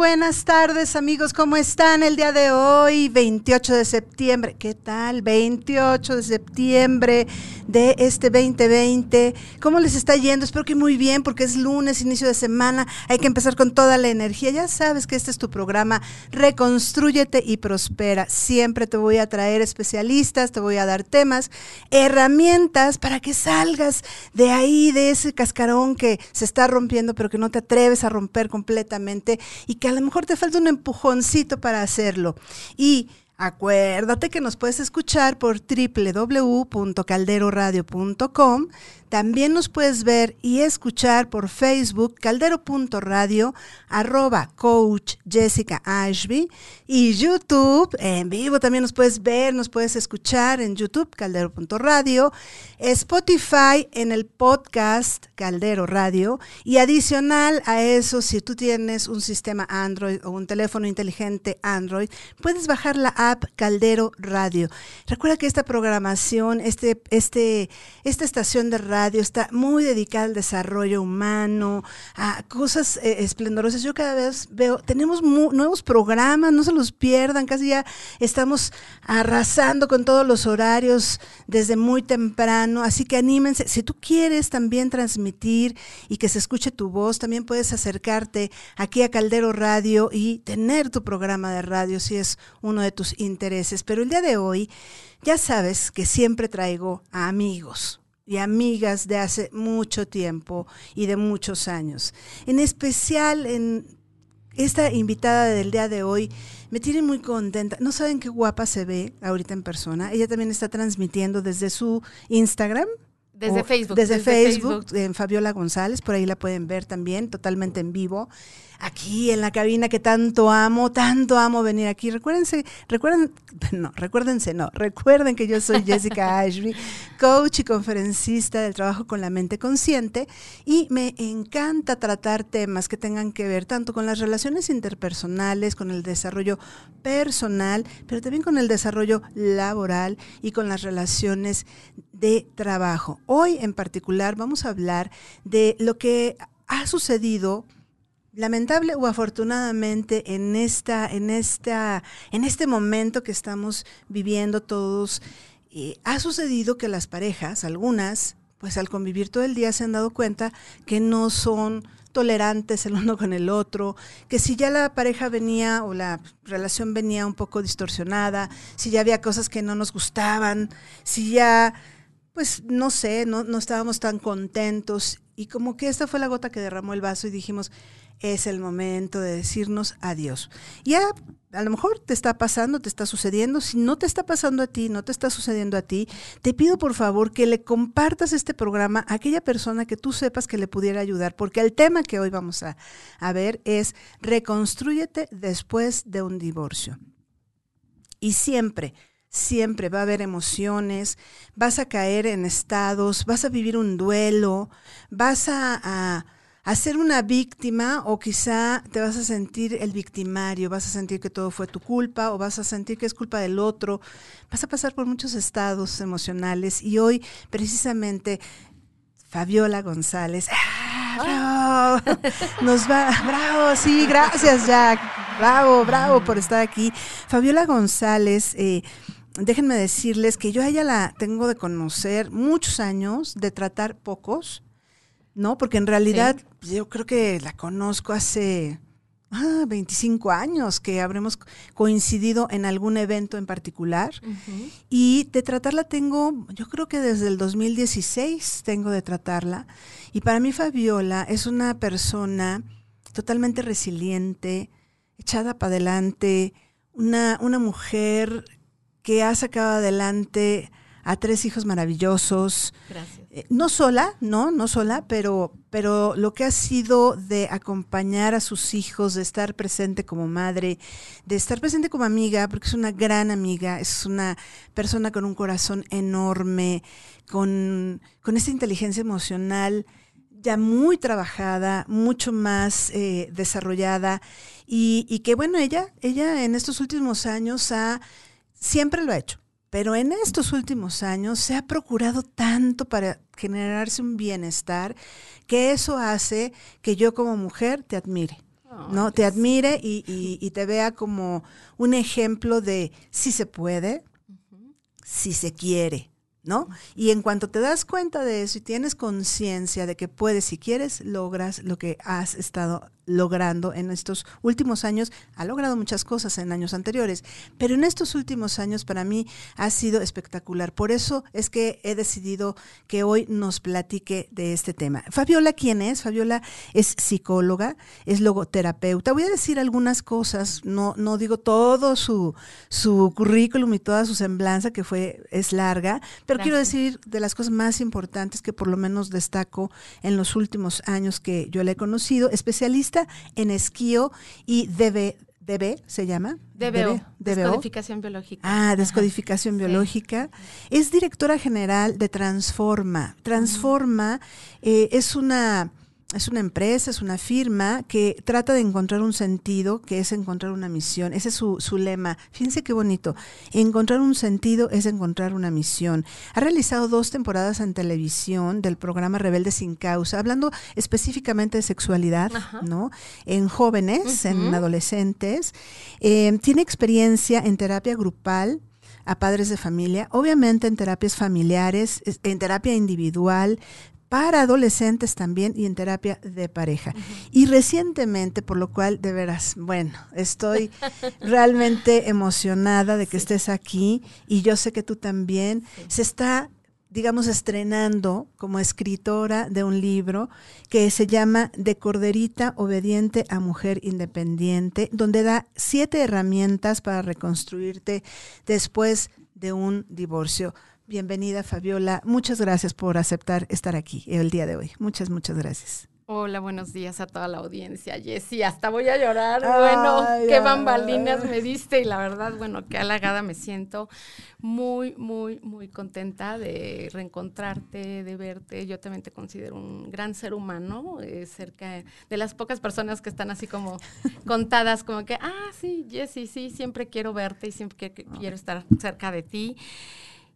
Buenas tardes amigos, ¿cómo están el día de hoy? 28 de septiembre, ¿qué tal? 28 de septiembre de este 2020. ¿Cómo les está yendo? Espero que muy bien porque es lunes, inicio de semana, hay que empezar con toda la energía. Ya sabes que este es tu programa, Reconstrúyete y Prospera. Siempre te voy a traer especialistas, te voy a dar temas, herramientas para que salgas de ahí, de ese cascarón que se está rompiendo, pero que no te atreves a romper completamente y que a lo mejor te falta un empujoncito para hacerlo. Y acuérdate que nos puedes escuchar por www.calderoradio.com también nos puedes ver y escuchar por Facebook, caldero.radio, arroba coach Jessica Ashby y YouTube, en vivo también nos puedes ver, nos puedes escuchar en YouTube, caldero.radio, Spotify en el podcast Caldero Radio y adicional a eso, si tú tienes un sistema Android o un teléfono inteligente Android, puedes bajar la app Caldero Radio. Recuerda que esta programación, este, este, esta estación de radio, radio está muy dedicada al desarrollo humano, a cosas eh, esplendorosas. Yo cada vez veo, tenemos nuevos programas, no se los pierdan, casi ya estamos arrasando con todos los horarios desde muy temprano, así que anímense. Si tú quieres también transmitir y que se escuche tu voz, también puedes acercarte aquí a Caldero Radio y tener tu programa de radio si es uno de tus intereses. Pero el día de hoy, ya sabes que siempre traigo a amigos y amigas de hace mucho tiempo y de muchos años. En especial en esta invitada del día de hoy me tiene muy contenta. No saben qué guapa se ve ahorita en persona. Ella también está transmitiendo desde su Instagram. Desde Facebook. Desde, Facebook, en Fabiola González, por ahí la pueden ver también, totalmente en vivo aquí en la cabina que tanto amo, tanto amo venir aquí. Recuérdense, recuerden, no, recuérdense, no, recuerden que yo soy Jessica Ashby, coach y conferencista del trabajo con la mente consciente y me encanta tratar temas que tengan que ver tanto con las relaciones interpersonales, con el desarrollo personal, pero también con el desarrollo laboral y con las relaciones de trabajo. Hoy en particular vamos a hablar de lo que ha sucedido lamentable o afortunadamente en esta en esta en este momento que estamos viviendo todos eh, ha sucedido que las parejas algunas pues al convivir todo el día se han dado cuenta que no son tolerantes el uno con el otro, que si ya la pareja venía o la relación venía un poco distorsionada, si ya había cosas que no nos gustaban, si ya, pues no sé, no, no estábamos tan contentos y como que esta fue la gota que derramó el vaso y dijimos, es el momento de decirnos adiós. Ya a lo mejor te está pasando, te está sucediendo. Si no te está pasando a ti, no te está sucediendo a ti, te pido por favor que le compartas este programa a aquella persona que tú sepas que le pudiera ayudar, porque el tema que hoy vamos a, a ver es reconstrúyete después de un divorcio. Y siempre, siempre va a haber emociones, vas a caer en estados, vas a vivir un duelo, vas a a ser una víctima o quizá te vas a sentir el victimario, vas a sentir que todo fue tu culpa o vas a sentir que es culpa del otro, vas a pasar por muchos estados emocionales y hoy precisamente Fabiola González, ¡ah, bravo, nos va, bravo, sí, gracias Jack, bravo, bravo por estar aquí. Fabiola González, eh, déjenme decirles que yo a ella la tengo de conocer muchos años, de tratar pocos, ¿no? Porque en realidad yo creo que la conozco hace 25 ah, años que habremos coincidido en algún evento en particular. Y de tratarla tengo, yo creo que desde el 2016 tengo de tratarla. Y para mí Fabiola es una persona totalmente resiliente, echada para adelante, una, una mujer que ha sacado adelante a tres hijos maravillosos. Gracias. Eh, no sola, no, no sola, pero, pero lo que ha sido de acompañar a sus hijos, de estar presente como madre, de estar presente como amiga, porque es una gran amiga, es una persona con un corazón enorme, con, con esta inteligencia emocional ya muy trabajada, mucho más eh, desarrollada y, y que bueno, ella, ella en estos últimos años ha, siempre lo ha hecho pero en estos últimos años se ha procurado tanto para generarse un bienestar que eso hace que yo como mujer te admire. ¿no? Te admire y, te vea como un ejemplo de si se puede, si se quiere, ¿no? Y en cuanto te das cuenta de eso y tienes conciencia de que puedes, si quieres, logras lo que has estado logrando en estos últimos años. Ha logrado muchas cosas en años anteriores, pero en estos últimos años para mí ha sido espectacular. Por eso es que he decidido que hoy nos platique de este tema. Fabiola, ¿quién es? Fabiola es psicóloga, es logoterapeuta. Voy a decir algunas cosas, no, no digo todo su, su currículum y toda su semblanza, que fue, es larga, pero quiero decir de las cosas más importantes que por lo menos destaco en los últimos años que yo le he conocido, especialista en esquío y DB, DB se llama. DBO, Descodificación Biológica. Ah, Descodificación Biológica. Es directora general de Transforma. Transforma eh, es una es una empresa, es una firma que trata de encontrar un sentido, que es encontrar una misión. Ese es su, su, lema. Fíjense qué bonito. Encontrar un sentido es encontrar una misión. Ha realizado dos temporadas en televisión del programa Rebelde sin Causa, hablando específicamente de sexualidad, ¿no? En jóvenes, en adolescentes. Eh, tiene experiencia en terapia grupal, a padres de familia, obviamente en terapias familiares, en terapia individual, para adolescentes también y en terapia de pareja. Y recientemente, por lo cual, de veras, bueno, estoy realmente emocionada de que estés aquí y yo sé que tú también. Se está digamos, estrenando como escritora de un libro que se llama De Corderita Obediente a Mujer Independiente, donde da siete herramientas para reconstruirte después de un divorcio. Bienvenida Fabiola, muchas gracias por aceptar estar aquí el día de hoy. Muchas, muchas gracias. Hola, buenos días a toda la audiencia. Jessy, hasta voy a llorar. bueno, qué bambalinas me diste y la verdad, bueno, qué halagada me siento. Muy, muy, muy contenta de reencontrarte, de verte. Yo también te considero un gran ser humano, eh, cerca de las pocas personas que están así como contadas, como que, ah, sí, Jessy, sí, siempre quiero verte y siempre quiero estar cerca de ti.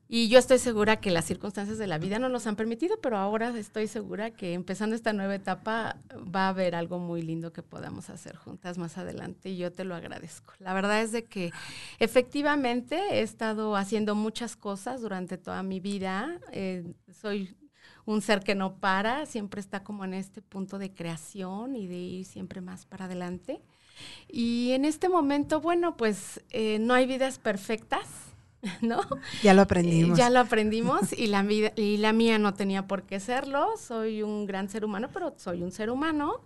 Y yo estoy segura que las circunstancias de la vida no nos han permitido, pero ahora estoy segura que empezando esta nueva etapa va a haber algo muy lindo que podamos hacer juntas más adelante y yo te lo agradezco. La verdad es de que efectivamente he estado haciendo muchas cosas durante toda mi vida. Eh, soy un ser que no para, siempre está como en este punto de creación y de ir siempre más para adelante. Y en este momento, bueno, pues eh, no hay vidas perfectas ¿no? Ya lo aprendimos. ya lo aprendimos y la, vida, y la mía no tenía por qué serlo. Soy un gran ser humano, pero soy un ser humano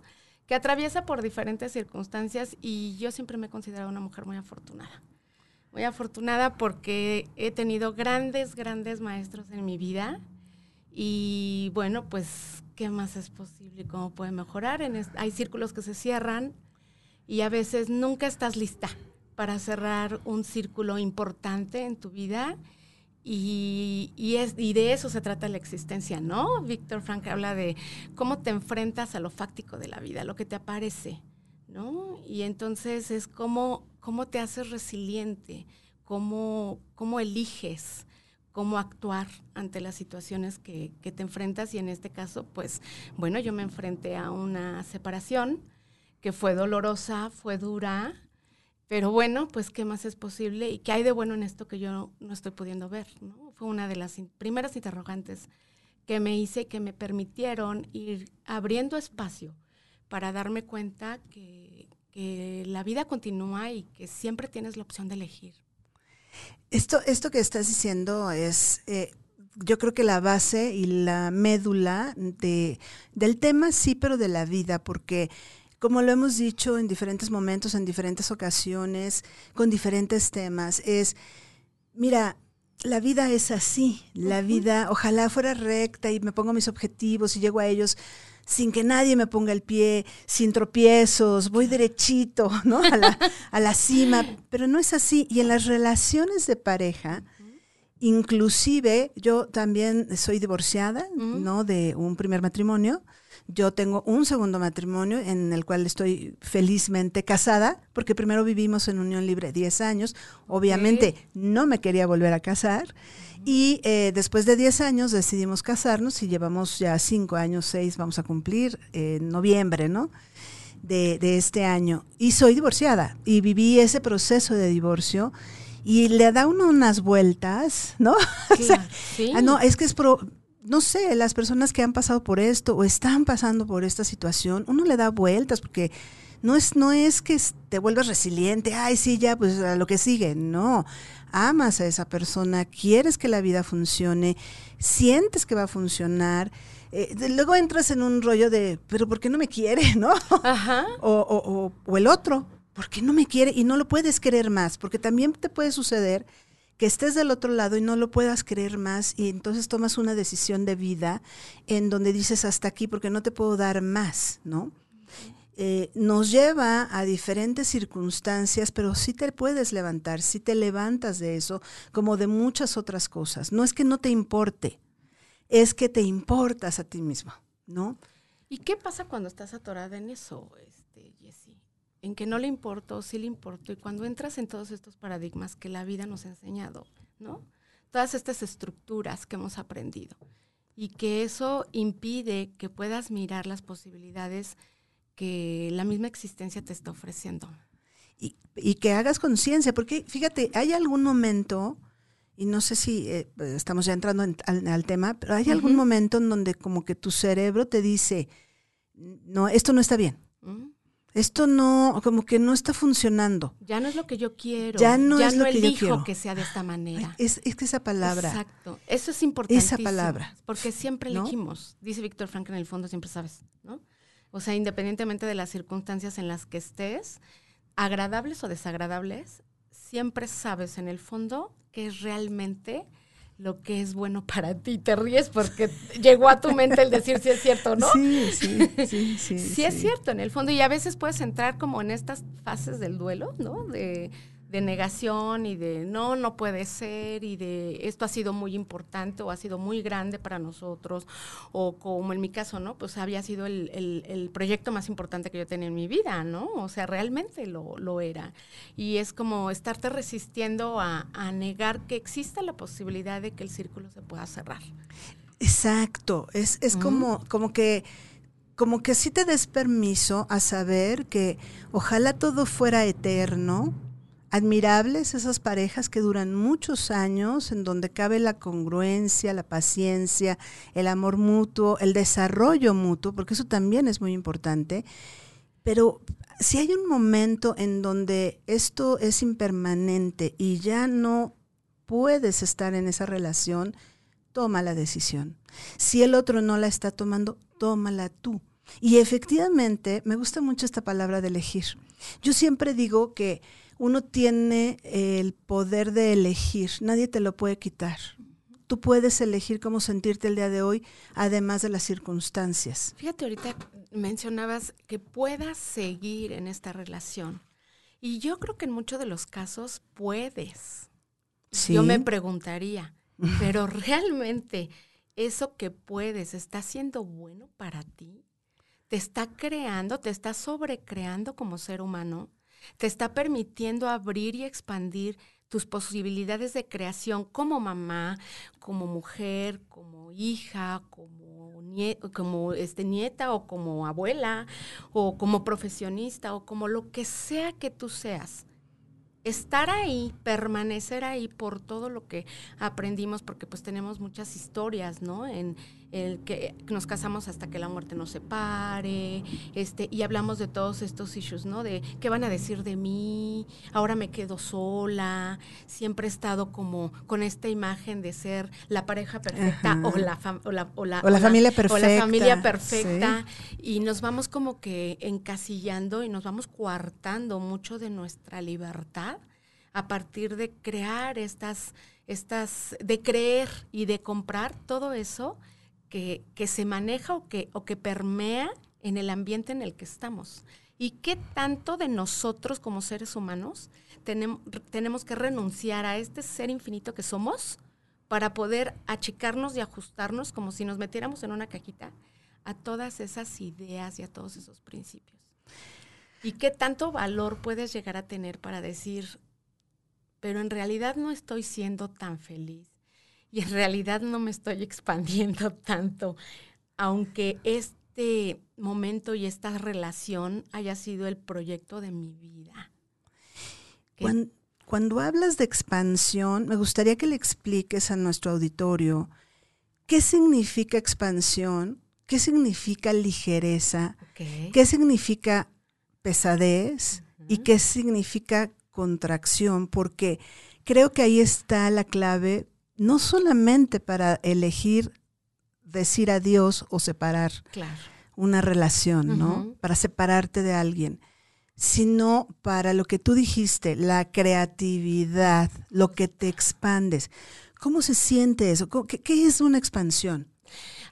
que atraviesa por diferentes circunstancias y yo siempre me he considerado una mujer muy afortunada. Muy afortunada porque he tenido grandes, grandes maestros en mi vida y bueno, pues, ¿qué más es posible? ¿Cómo puede mejorar? hay círculos que se cierran y a veces nunca estás lista para cerrar un círculo importante en tu vida. Y, es, y de eso se trata la existencia, ¿no? Víctor Frank habla de cómo te enfrentas a lo fáctico de la vida, lo que te aparece, ¿no? Y entonces es cómo, cómo te haces resiliente, cómo, cómo eliges cómo actuar ante las situaciones que, que, te enfrentas y en este caso, pues bueno, yo me enfrenté a una separación que fue dolorosa, fue dura, pero bueno, pues qué más es posible y qué hay de bueno en esto que yo no estoy pudiendo ver. ¿no? Fue una de las primeras interrogantes que me hice que me permitieron ir abriendo espacio para darme cuenta que, la vida continúa y que siempre tienes la opción de elegir. Esto, esto que estás diciendo es, eh, yo creo que la base y la médula de, del tema, sí, pero de la vida, porque como lo hemos dicho en diferentes momentos, en diferentes ocasiones, con diferentes temas, es, mira, la vida es así, la vida, ojalá fuera recta y me pongo mis objetivos y llego a ellos sin que nadie me ponga el pie, sin tropiezos, voy derechito, ¿no? A la, a la cima, pero no es así. Y en las relaciones de pareja, inclusive yo también soy divorciada, ¿no? De un primer matrimonio. Yo tengo un segundo matrimonio en el cual estoy felizmente casada, porque primero vivimos en unión libre 10 años. Obviamente no me quería volver a casar. Y eh, después de 10 años decidimos casarnos y llevamos ya 5 años, 6 vamos a cumplir en noviembre, ¿no? de, de este año. Y soy divorciada y viví ese proceso de divorcio y le da uno unas vueltas, ¿no? o sea, sí. ah, no, es que es pro, no sé, las personas que han pasado por esto o están pasando por esta situación, uno le da vueltas porque no es, no es que te vuelvas resiliente, ay, sí, ya, pues a lo que sigue, no. Amas a esa persona, quieres que la vida funcione, sientes que va a funcionar. Eh, de- luego entras en un rollo de, pero ¿por qué no me quiere, no? Ajá. O, o- o- o el otro, ¿por qué no me quiere? Y no lo puedes querer más, porque también te puede suceder que estés del otro lado y no lo puedas creer más y entonces tomas una decisión de vida en donde dices hasta aquí porque no te puedo dar más, ¿no? Eh, nos lleva a diferentes circunstancias, pero sí te puedes levantar, sí te levantas de eso, como de muchas otras cosas. No es que no te importe, es que te importas a ti mismo, ¿no? ¿Y qué pasa cuando estás atorada en eso? En que no le importó, sí le importó. Y cuando entras en todos estos paradigmas que la vida nos ha enseñado, ¿no? Todas estas estructuras que hemos aprendido. Y que eso impide que puedas mirar las posibilidades que la misma existencia te está ofreciendo. y, y que hagas conciencia, porque fíjate, hay algún momento, y no sé si eh, estamos ya entrando en- al, al tema, pero hay algún momento en donde como que tu cerebro te dice, no, esto no está bien. Esto no, como que no está funcionando. Ya no es lo que yo quiero. Ya no es lo que yo elijo quiero. que sea de esta manera. Es, es que esa palabra, Exacto. Eso es importante. palabra. Porque siempre ¿No? elegimos. Dice Víctor Frank en el fondo, siempre sabes, ¿no? O sea, independientemente de las circunstancias en las que estés, agradables o desagradables, siempre sabes en el fondo qué es realmente lo que es bueno para ti. Te ríes porque llegó a tu mente el decir si es cierto, ¿no? sí, sí, sí, sí. Sí, es cierto, en el fondo. Y a veces puedes entrar como en estas fases del duelo, ¿no? De, de negación y de no, no puede ser y de esto ha sido muy importante o ha sido muy grande para nosotros o como en mi caso, ¿no? Pues había sido el, el- el proyecto más importante que yo tenía en mi vida, ¿no? O sea, realmente lo, lo era. Y es como estarte resistiendo a, a negar que exista la posibilidad de que el círculo se pueda cerrar. Exacto, es, es como, como que como que sí te des permiso a saber que ojalá todo fuera eterno, admirables esas parejas que duran muchos años, en donde cabe la congruencia, la paciencia, el amor mutuo, el desarrollo mutuo, porque eso también es muy importante. Pero si hay un momento en donde esto es impermanente y ya no puedes estar en esa relación, toma la decisión. Si el otro no la está tomando, tómala tú. Y efectivamente, me gusta mucho esta palabra de elegir. Yo siempre digo que uno tiene el poder de elegir, nadie te lo puede quitar. Tú puedes elegir cómo sentirte el día de hoy, además de las circunstancias. Fíjate, ahorita mencionabas que puedas seguir en esta relación. Y yo creo que en muchos de los casos puedes. Sí. Yo me preguntaría, pero realmente eso que puedes está siendo bueno para ti? ¿Te está creando, te está sobrecreando como ser humano? ¿Te está permitiendo abrir y expandir tus posibilidades de creación como mamá, como mujer, como hija, como, este, nieta o como abuela o como profesionista o como lo que sea que tú seas? Estar ahí, permanecer ahí por todo lo que aprendimos, porque pues tenemos muchas historias, ¿no? En el que nos casamos hasta que la muerte nos separe, este, y hablamos de todos estos issues, ¿no? De qué van a decir de mí, ahora me quedo sola, siempre he estado como con esta imagen de ser la pareja perfecta o la, o la, O la familia O la perfecta, familia perfecta. Y nos vamos como que encasillando y nos vamos coartando mucho de nuestra libertad a partir de crear estas, estas, de creer y de comprar todo eso que, se maneja o que, o que permea en el ambiente en el que estamos. ¿Y qué tanto de nosotros como seres humanos tenemos, tenemos que renunciar a este ser infinito que somos para poder achicarnos y ajustarnos como si nos metiéramos en una cajita a todas esas ideas y a todos esos principios? ¿Y qué tanto valor puedes llegar a tener para decir, pero en realidad no estoy siendo tan feliz y en realidad no me estoy expandiendo tanto, aunque es este momento y esta relación haya sido el proyecto de mi vida. Cuando, cuando hablas de expansión, me gustaría que le expliques a nuestro auditorio qué significa expansión, qué significa ligereza, qué significa pesadez y qué significa contracción, porque creo que ahí está la clave, no solamente para elegir decir adiós o separar una relación, ¿no? Para separarte de alguien, sino para lo que tú dijiste, la creatividad, lo que te expandes. ¿Cómo se siente eso? ¿Qué, qué es una expansión?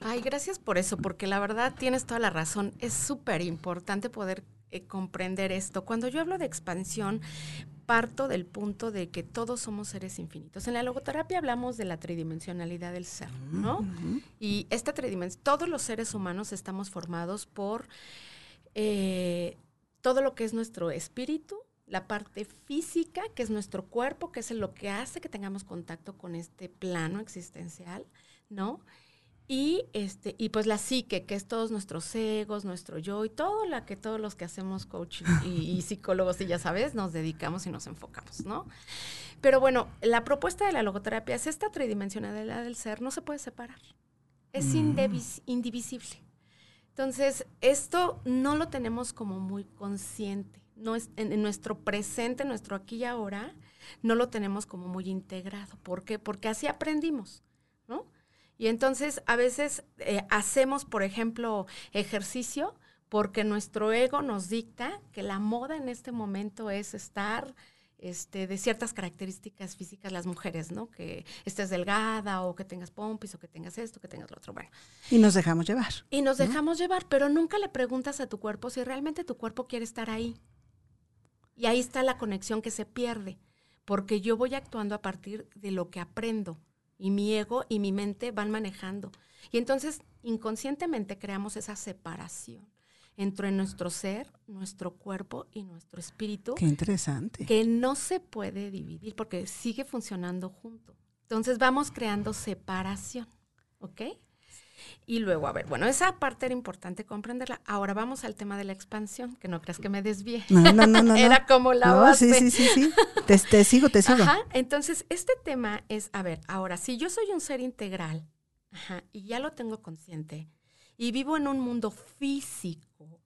Ay, gracias por eso, porque la verdad tienes toda la razón. Es súper importante poder eh, comprender esto. Cuando yo hablo de expansión, parto del punto de que todos somos seres infinitos. En la logoterapia hablamos de la tridimensionalidad del ser, ¿no? Y esta tridimensión, todos los seres humanos estamos formados por eh, todo lo que es nuestro espíritu, la parte física, que es nuestro cuerpo, que es lo que hace que tengamos contacto con este plano existencial, ¿no? Y, este, y pues la psique, que es todos nuestros egos, nuestro yo y todo la que todos los que hacemos coaching y, psicólogos y ya sabes, nos dedicamos y nos enfocamos, ¿no? Pero bueno, la propuesta de la logoterapia es esta tridimensionalidad del ser, no se puede separar. Es mm. indivisible. Entonces, esto no lo tenemos como muy consciente. No es, en, nuestro presente, nuestro aquí y ahora, no lo tenemos como muy integrado. ¿Por qué? Porque así aprendimos, ¿no? Y entonces a veces eh, hacemos, por ejemplo, ejercicio porque nuestro ego nos dicta que la moda en este momento es estar este, de ciertas características físicas las mujeres, ¿no? Que estés delgada o que tengas pompis o que tengas esto, que tengas lo otro. Bueno. Y nos dejamos llevar. Y nos dejamos llevar, pero nunca le preguntas a tu cuerpo si realmente tu cuerpo quiere estar ahí. Y ahí está la conexión que se pierde, porque yo voy actuando a partir de lo que aprendo y mi ego y mi mente van manejando. Y entonces inconscientemente creamos esa separación entre nuestro ser, nuestro cuerpo y nuestro espíritu. Qué interesante. Que no se puede dividir porque sigue funcionando junto. Entonces vamos creando separación, ¿ok? Y luego, a ver, bueno, esa parte era importante comprenderla. Ahora vamos al tema de la expansión, que no creas que me desvíe. No, no, no, no. era como la no, Sí, sí, sí, sí. Te, te, sigo, te sigo. Ajá, entonces este tema es, a ver, ahora, si yo soy un ser integral, ajá, y ya lo tengo consciente, y vivo en un mundo físico,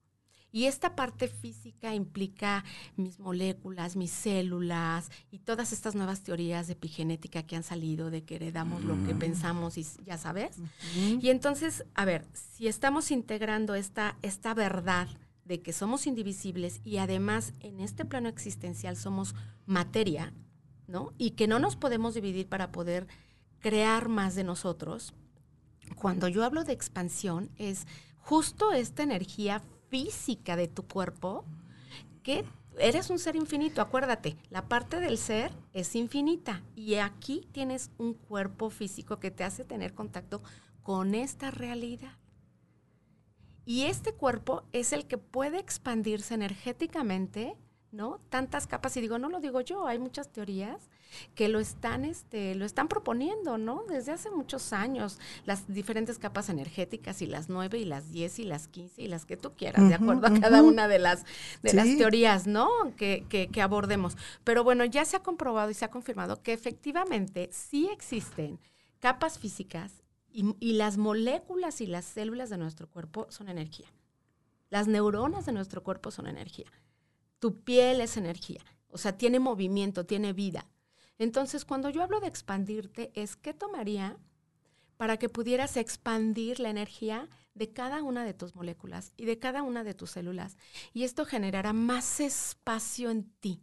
y esta parte física implica mis moléculas, mis células y todas estas nuevas teorías de epigenética que han salido de que heredamos lo que mm. pensamos y ya sabes. Y entonces, a ver, si estamos integrando esta, esta verdad de que somos indivisibles y además en este plano existencial somos materia, ¿no? Y que no nos podemos dividir para poder crear más de nosotros. Cuando yo hablo de expansión es justo esta energía física de tu cuerpo que eres un ser infinito, acuérdate, la parte del ser es infinita y aquí tienes un cuerpo físico que te hace tener contacto con esta realidad. Y este cuerpo es el que puede expandirse energéticamente ¿no? Tantas capas, y digo, no lo digo yo, hay muchas teorías que lo están, este, lo están proponiendo, ¿no? Desde hace muchos años, las diferentes capas energéticas y las nueve y las diez y las quince y las que tú quieras, de acuerdo a cada una de las, de las teorías, ¿no? Que, que, que abordemos. Pero bueno, ya se ha comprobado y se ha confirmado que efectivamente sí existen capas físicas y, y las moléculas y las células de nuestro cuerpo son energía. Las neuronas de nuestro cuerpo son energía tu piel es energía, o sea, tiene movimiento, tiene vida. Entonces, cuando yo hablo de expandirte, es qué tomaría para que pudieras expandir la energía de cada una de tus moléculas y de cada una de tus células. Y esto generará más espacio en ti.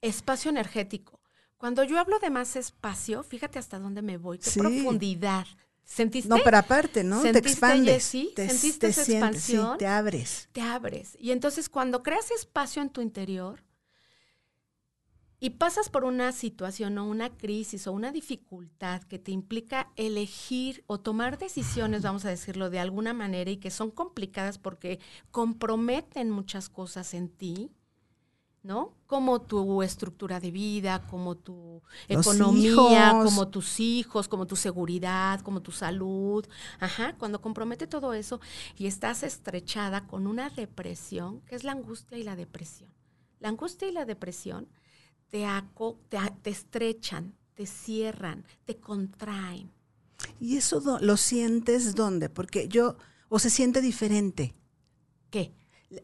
Espacio energético. Cuando yo hablo de más espacio, fíjate hasta dónde me voy, qué profundidad. ¿Sentiste? No, pero aparte, ¿no? Te expandes. Sí, ¿Sentiste esa expansión? te abres. Te abres. Y entonces cuando creas espacio en tu interior y pasas por una situación o una crisis o una dificultad que te implica elegir o tomar decisiones, vamos a decirlo de alguna manera, y que son complicadas porque comprometen muchas cosas en ti, ¿no? Como tu estructura de vida, como tu Los economía, hijos. como tus hijos, como tu seguridad, como tu salud. Ajá, cuando compromete todo eso y estás estrechada con una depresión, que es la angustia y la depresión. La angustia y la depresión te, aco- te, te estrechan, te cierran, te contraen. ¿Y eso do- lo sientes dónde? Porque yo, o se siente diferente, ¿Qué?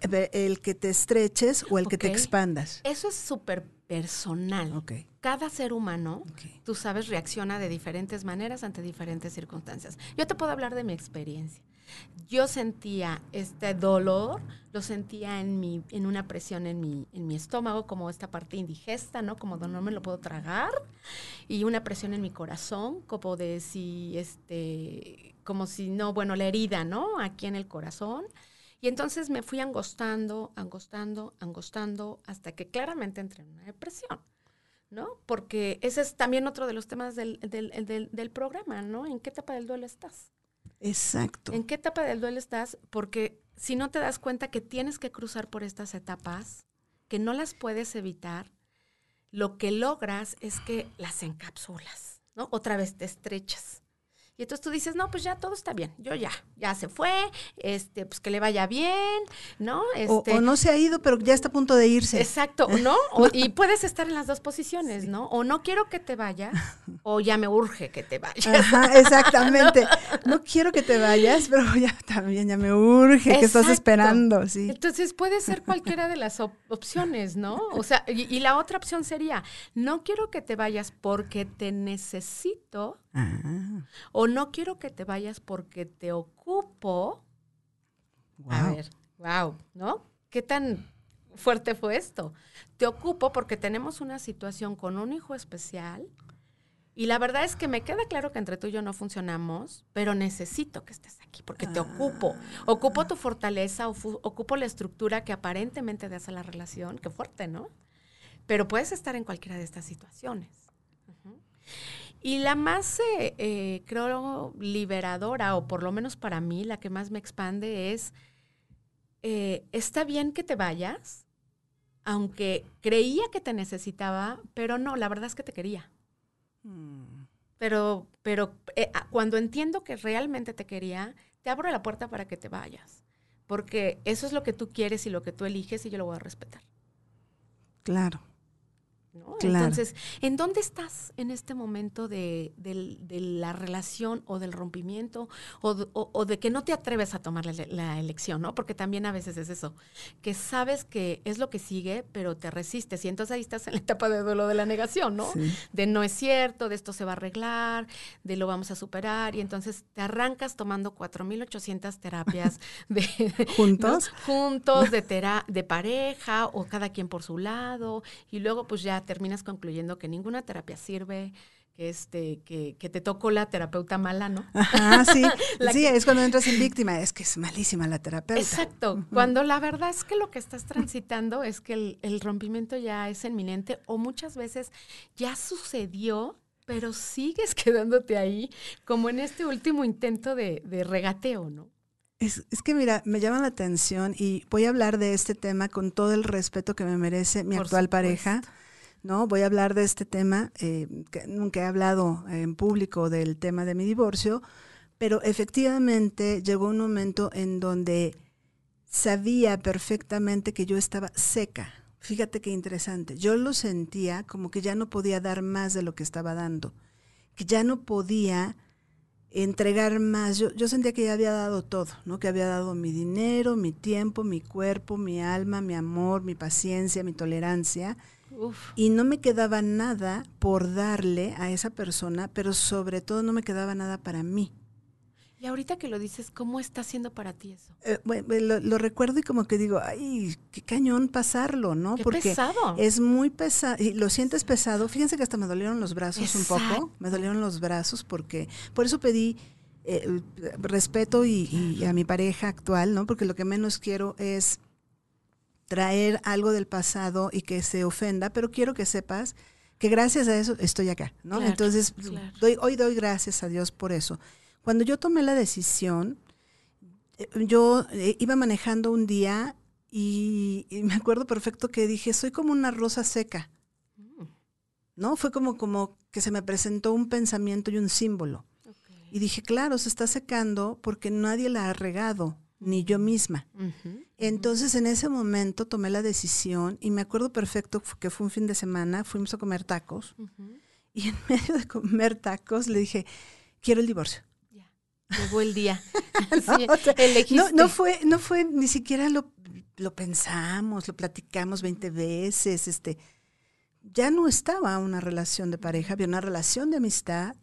el el que te estreches o el que te expandas. Eso es súper personal. Cada ser humano tú sabes, reacciona de diferentes maneras ante diferentes circunstancias. Yo te puedo hablar de mi experiencia. Yo sentía este dolor, lo sentía en mi, en una presión en mi, en mi estómago, como esta parte indigesta, ¿no? Como de no me lo puedo tragar, y una presión en mi corazón, como de si, este, como si no, bueno, la herida, ¿no? Aquí en el corazón. Y entonces me fui angostando, angostando, angostando, hasta que claramente entré en una depresión. ¿no? Porque ese es también otro de los temas del, del, del- del programa, ¿no? ¿En qué etapa del duelo estás? Exacto. ¿En qué etapa del duelo estás? Porque si no te das cuenta que tienes que cruzar por estas etapas, que no las puedes evitar, lo que logras es que las encapsulas, ¿no? Otra vez te estrechas. Y entonces tú dices, no, pues ya todo está bien, yo ya, ya se fue, este, pues que le vaya bien, ¿no? O, Este, o no se ha ido, pero ya está a punto de irse. Exacto, ¿no? O- y puedes estar en las dos posiciones, ¿no? O no quiero que te vayas, o ya me urge que te vayas. Ajá, exactamente. No quiero que te vayas, pero ya también ya me urge que estás esperando, sí. Entonces puede ser cualquiera de las op- opciones, ¿no? O sea, y, y la otra opción sería, no quiero que te vayas porque te necesito, Ah, o no quiero que te vayas porque te ocupo. A guau. ver, wow, ¿no? ¿Qué tan fuerte fue esto? Te ocupo porque tenemos una situación con un hijo especial y la verdad es que me queda claro que entre tú y yo no funcionamos, pero necesito que estés aquí porque te ocupo. Ocupo tu fortaleza, ocupo la estructura que aparentemente das a la relación, qué fuerte, ¿no? Pero puedes estar en cualquiera de estas situaciones. Y la más, eh, eh, creo, liberadora, o por lo menos para mí, la que más me expande es, eh, está bien que te vayas, aunque creía que te necesitaba, pero no, la verdad es que te quería. Mm, Pero, pero eh, cuando entiendo que realmente te quería, te abro la puerta para que te vayas. Porque eso es lo que tú quieres y lo que tú eliges y yo lo voy a respetar. Claro. ¿No? Claro. Entonces, ¿en dónde estás en este momento de, de la relación o del rompimiento o, de- o- o de que no te atreves a tomar la, la elección, ¿no? Porque también a veces es eso, que sabes que es lo que sigue, pero te resistes y entonces ahí estás en la etapa de duelo de la negación, ¿no? Sí. De no es cierto, de esto se va a arreglar, de lo vamos a superar y entonces te arrancas tomando 4.800 terapias de, ¿Juntos? ¿no? Juntos, de, tera- de pareja o cada quien por su lado. Y luego pues ya terminas concluyendo que ninguna terapia sirve, que, este, que, que te tocó la terapeuta mala, ¿no? Ajá, sí. Que- es cuando entras en víctima. Es que es malísima la terapeuta. Exacto. Cuando la verdad es que lo que estás transitando es que el, el rompimiento ya es inminente o muchas veces ya sucedió, pero sigues quedándote ahí como en este último intento de, de regateo, ¿no? Es, es que mira, me llama la atención y voy a hablar de este tema con todo el respeto que me merece mi Por actual supuesto. pareja. ¿No? Voy a hablar de este tema, eh, nunca he hablado en público del tema de mi divorcio, pero efectivamente llegó un momento en donde sabía perfectamente que yo estaba seca. Fíjate qué interesante. Yo lo sentía como que ya no podía dar más de lo que estaba dando, que ya no podía entregar más. Yo, yo sentía que ya había dado todo, ¿no? Que había dado mi dinero, mi tiempo, mi cuerpo, mi alma, mi amor, mi paciencia, mi tolerancia. Uf. Y no me quedaba nada por darle a esa persona, pero sobre todo no me quedaba nada para mí. Y ahorita que lo dices, ¿cómo está siendo para ti eso? Eh, bueno, lo, lo recuerdo y como que digo, ay, qué cañón pasarlo, ¿no? Qué Porque pesado. es muy pesado, y lo sientes pesado. Fíjense que hasta me dolieron los brazos un poco, me dolieron los brazos porque, por eso pedí eh, respeto y, y a mi pareja actual, ¿no? Porque lo que menos quiero es traer algo del pasado y que se ofenda, pero quiero que sepas que gracias a eso estoy acá, ¿no? Claro, Entonces, claro. doy, hoy doy gracias a Dios por eso. Cuando yo tomé la decisión, eh, yo eh, iba manejando un día y, y me acuerdo perfecto que dije, soy como una rosa seca. Mm, ¿no? Fue como, como que se me presentó un pensamiento y un símbolo. Y dije, claro, se está secando porque nadie la ha regado, ni yo misma. Ujú, Entonces en ese momento tomé la decisión y me acuerdo perfecto que fue un fin de semana, fuimos a comer tacos y en medio de comer tacos le dije, quiero el divorcio. Ya. Llegó el día. No, o sea. No, no fue, no fue, ni siquiera lo, lo pensamos, lo platicamos 20 veces, este, ya no estaba una relación de pareja, había una relación de amistad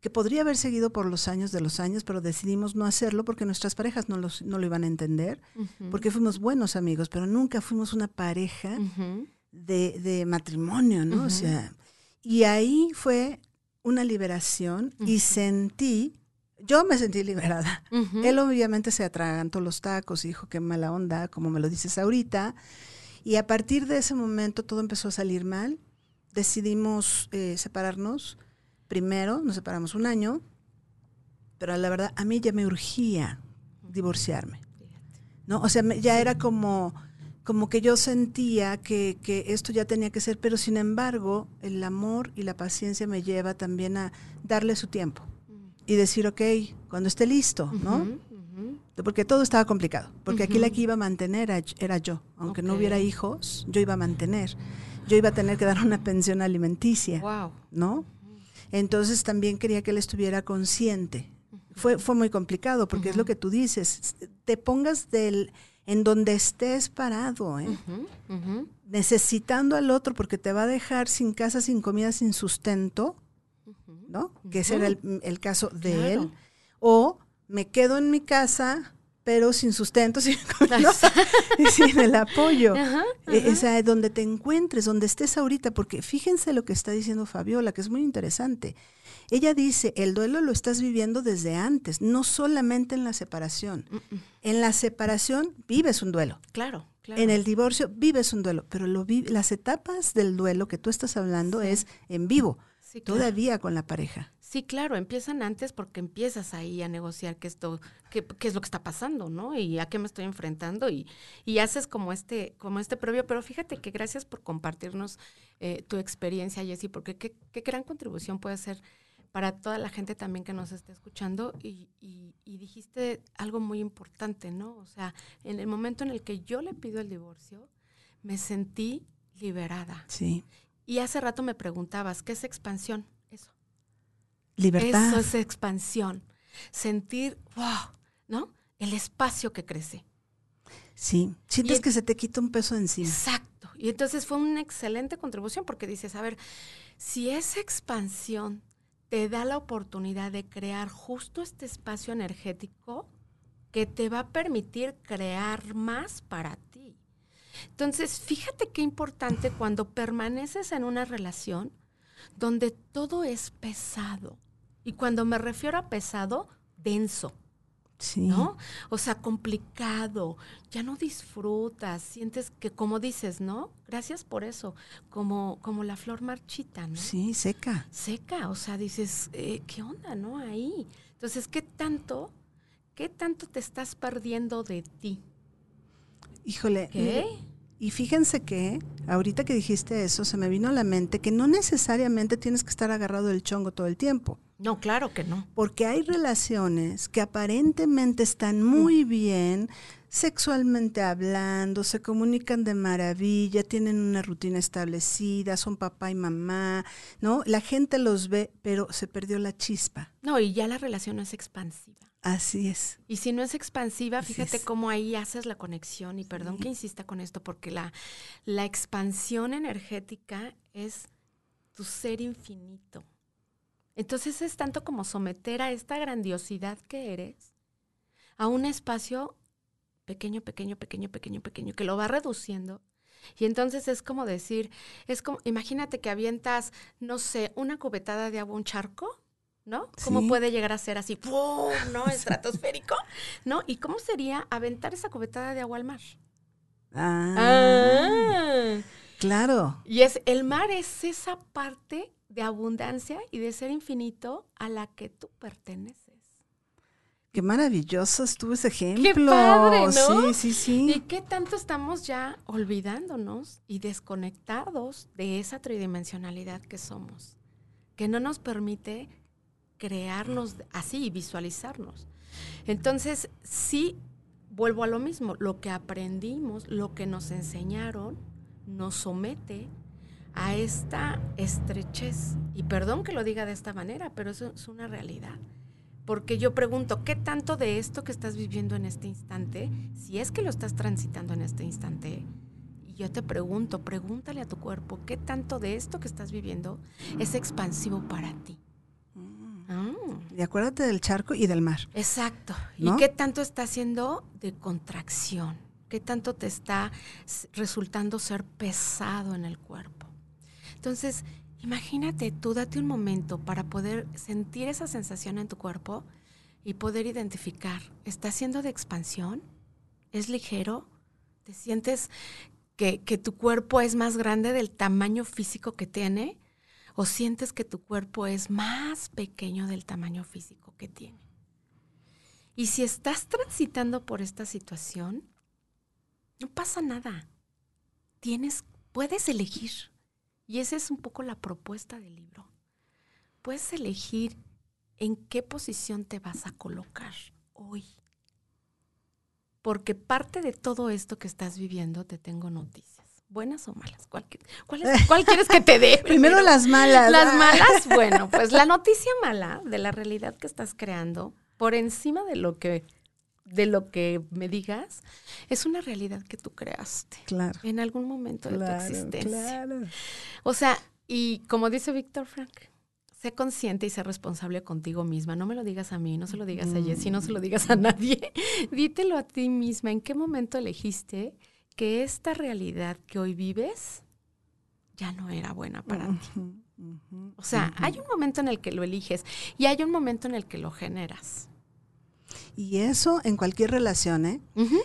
que podría haber seguido por los años de los años, pero decidimos no hacerlo porque nuestras parejas no, los- no lo iban a entender, porque fuimos buenos amigos, pero nunca fuimos una pareja de, de matrimonio, ¿no? O sea, y ahí fue una liberación y sentí, yo me sentí liberada. Él obviamente se atragantó los tacos y dijo qué mala onda, como me lo dices ahorita. Y a partir de ese momento todo empezó a salir mal. Decidimos eh, separarnos. Primero nos separamos un año, pero la verdad a mí ya me urgía divorciarme. ¿no? O sea, ya era como, como que yo sentía que, que esto ya tenía que ser, pero sin embargo el amor y la paciencia me lleva también a darle su tiempo y decir, ok, cuando esté listo, ¿no? Porque todo estaba complicado, porque aquí la que iba a mantener era- yo, aunque no hubiera hijos, yo iba a mantener, yo iba a tener que dar una pensión alimenticia, Wow. ¿no? Entonces también quería que él estuviera consciente. Fue, fue muy complicado, porque es lo que tú dices, te pongas del, en donde estés parado, ¿eh? Necesitando al otro porque te va a dejar sin casa, sin comida, sin sustento. ¿no? Que ese era el, el caso de Claro. él. O me quedo en mi casa, pero sin sustento, sin, comida, y sin el apoyo. Ajá, Eh, ajá. O sea, donde te encuentres, donde estés ahorita, porque fíjense lo que está diciendo Fabiola, que es muy interesante. Ella dice, el duelo lo estás viviendo desde antes, no solamente en la separación. En la separación vives un duelo. Claro, claro. En el divorcio vives un duelo, pero lo vi- las etapas del duelo que tú estás hablando Sí. es en vivo, sí, claro. todavía con la pareja. Sí, claro, empiezan antes porque empiezas ahí a negociar qué esto, qué, qué es lo que está pasando, ¿no? Y a qué me estoy enfrentando y, y haces como este, como este previo. Pero fíjate que gracias por compartirnos eh, tu experiencia, Jessy, porque qué, qué gran contribución puede ser para toda la gente también que nos esté escuchando y, y- y dijiste algo muy importante, ¿no? O sea, en el momento en el que yo le pido el divorcio, me sentí liberada. Sí. Y hace rato me preguntabas, ¿qué es expansión? Libertad. Eso es expansión. Sentir, wow, ¿no? El espacio que crece. Sí. Sientes Y- que se te quita un peso encima. Exacto. Y entonces fue una excelente contribución porque dices, a ver, si esa expansión te da la oportunidad de crear justo este espacio energético que te va a permitir crear más para ti. Entonces, fíjate qué importante cuando permaneces en una relación donde todo es pesado. Y cuando me refiero a pesado, denso. Sí. ¿no? O sea, complicado, ya no disfrutas, sientes que, como dices, ¿no? Gracias por eso, como, como la flor marchita, ¿no? Sí, seca. Seca, o sea, dices, eh, ¿qué onda, no? Ahí. Entonces, ¿qué tanto, qué tanto te estás perdiendo de ti? Híjole. ¿Qué? Y fíjense que ahorita que dijiste eso, se me vino a la mente que no necesariamente tienes que estar agarrado del chongo todo el tiempo. No, claro que no. Porque hay relaciones que aparentemente están muy bien, sexualmente hablando, se comunican de maravilla, tienen una rutina establecida, son papá y mamá, ¿no? La gente los ve, pero se perdió la chispa. No, y ya la relación no es expansiva. Así es. Y si no es expansiva, Así fíjate es. cómo ahí haces la conexión. Y perdón Sí. que insista con esto, porque la, la expansión energética es tu ser infinito. Entonces es tanto como someter a esta grandiosidad que eres a un espacio pequeño, pequeño, pequeño, pequeño, pequeño, que lo va reduciendo. Y entonces es como decir, es como, imagínate que avientas, no sé, una cubetada de agua a un charco, ¿no? ¿Cómo Sí. puede llegar a ser así, ¡pum! ¿no? Estratosférico, ¿no? ¿Y cómo sería aventar esa cubetada de agua al mar? Ah, Ah. claro. Y es, el mar es esa parte de abundancia y de ser infinito a la que tú perteneces. Qué maravilloso estuvo ese ejemplo. Qué padre, ¿no? Sí, sí, sí. ¿Y qué tanto estamos ya olvidándonos y desconectados de esa tridimensionalidad que somos? Que no nos permite crearnos así y visualizarnos. Entonces, sí, vuelvo a lo mismo, lo que aprendimos, lo que nos enseñaron, nos somete a esta estrechez. Y perdón que lo diga de esta manera, pero eso es una realidad. Porque yo pregunto, ¿qué tanto de esto que estás viviendo en este instante, si es que lo estás transitando en este instante, y yo te pregunto, pregúntale a tu cuerpo, ¿qué tanto de esto que estás viviendo es expansivo para ti? Ah. Y acuérdate del charco y del mar. Exacto. ¿Y qué tanto está haciendo de contracción? ¿Qué tanto te está resultando ser pesado en el cuerpo? Entonces, Imagínate, tú date un momento para poder sentir esa sensación en tu cuerpo y poder identificar, ¿está siendo de expansión? ¿Es ligero? ¿Te sientes que, que, tu cuerpo es más grande del tamaño físico que tiene? ¿O sientes que tu cuerpo es más pequeño del tamaño físico que tiene? Y si estás transitando por esta situación, no pasa nada. Tienes, puedes elegir. Y esa es un poco la propuesta del libro. Puedes elegir en qué posición te vas a colocar hoy. Porque parte de todo esto que estás viviendo te tengo noticias. ¿Buenas o malas? ¿Cuál, quieres que te dé? Primero las malas. Las malas, bueno, pues la noticia mala de la realidad que estás creando, por encima de lo que de lo que me digas, es una realidad que tú creaste. Claro. En algún momento de tu existencia. Claro. O sea, y como dice Víctor Frank, sé consciente y sé responsable contigo misma. No me lo digas a mí, no se lo digas a Jessy, no se lo digas a nadie. Dítelo a ti misma. ¿En qué momento elegiste que esta realidad que hoy vives ya no era buena para ti? o sea, hay un momento en el que lo eliges y hay un momento en el que lo generas. Y eso en cualquier relación, ¿eh?